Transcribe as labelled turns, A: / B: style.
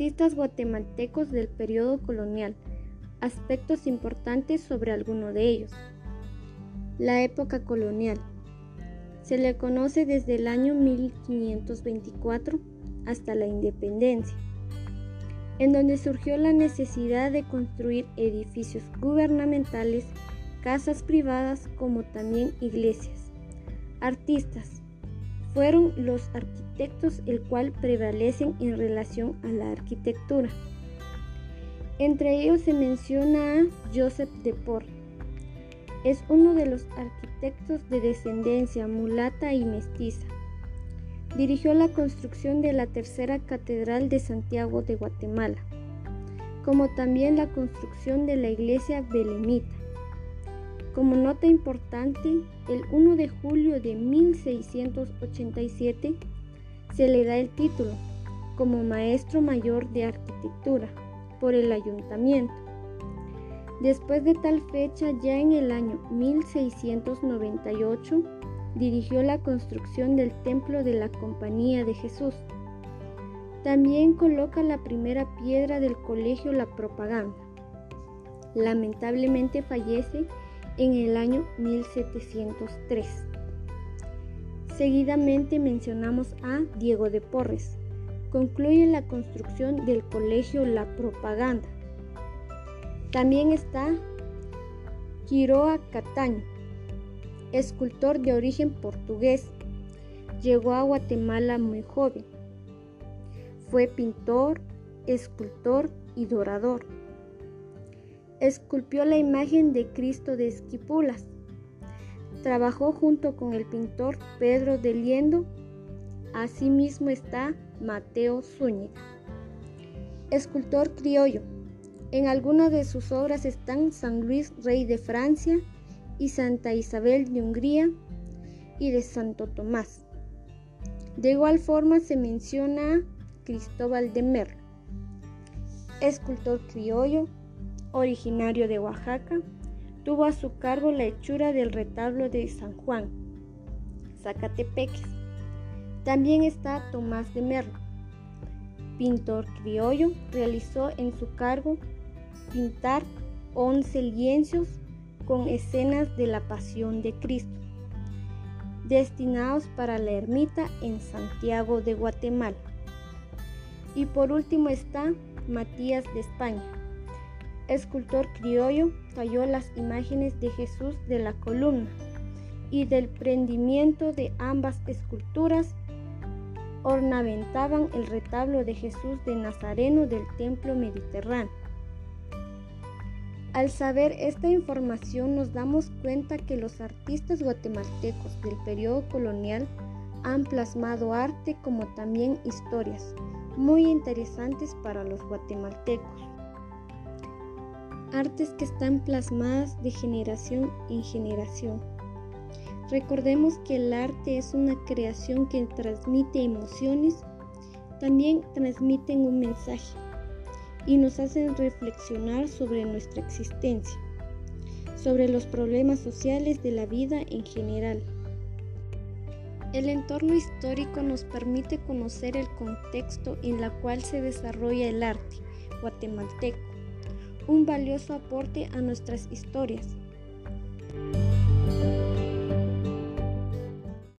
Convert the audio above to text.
A: Artistas guatemaltecos del periodo colonial. Aspectos importantes sobre alguno de ellos. La época colonial. Se le conoce desde el año 1524 hasta la independencia, en donde surgió la necesidad de construir edificios gubernamentales, casas privadas como también iglesias. Artistas. Fueron los arquitectos el cual prevalecen en relación a la arquitectura. Entre ellos se menciona a Joseph de Port. Es uno de los arquitectos de descendencia mulata y mestiza. Dirigió la construcción de la tercera catedral de Santiago de Guatemala, como también la construcción de la iglesia belemita. Como nota importante, el 1 de julio de 1687 se le da el título como maestro mayor de arquitectura por el ayuntamiento. Después de tal fecha, ya en el año 1698, dirigió la construcción del templo de la Compañía de Jesús. También coloca la primera piedra del colegio La Propaganda. Lamentablemente fallece en el año 1703. Seguidamente mencionamos a Diego de Porres, concluye la construcción del colegio La Propaganda. También está Quiroa Cataño, escultor de origen portugués. Llegó a Guatemala muy joven. Fue pintor, escultor y dorador. Esculpió la imagen de Cristo de Esquipulas. Trabajó junto con el pintor Pedro de Liendo. Asimismo está Mateo Zúñiga. Escultor criollo. En algunas de sus obras están San Luis, rey de Francia, y Santa Isabel de Hungría y de Santo Tomás. De igual forma se menciona Cristóbal de Merlo, escultor criollo, originario de Oaxaca, tuvo a su cargo la hechura del retablo de San Juan, Zacatepeques. También está Tomás de Merlo, pintor criollo, realizó en su cargo pintar 11 lienzos con escenas de la pasión de Cristo, destinados para la ermita en Santiago de Guatemala. Y por último está Matías de España. Escultor criollo, talló las imágenes de Jesús de la columna y del prendimiento de ambas esculturas ornamentaban el retablo de Jesús de Nazareno del templo mediterráneo. Al saber esta información nos damos cuenta que los artistas guatemaltecos del periodo colonial han plasmado arte como también historias muy interesantes para los guatemaltecos. Artes que están plasmadas de generación en generación Recordemos que el arte es una creación que transmite emociones, también transmiten un mensaje y nos hacen reflexionar sobre nuestra existencia, sobre los problemas sociales de la vida en general. El entorno histórico nos permite conocer el contexto en el cual se desarrolla el arte guatemalteco, un valioso aporte a nuestras historias.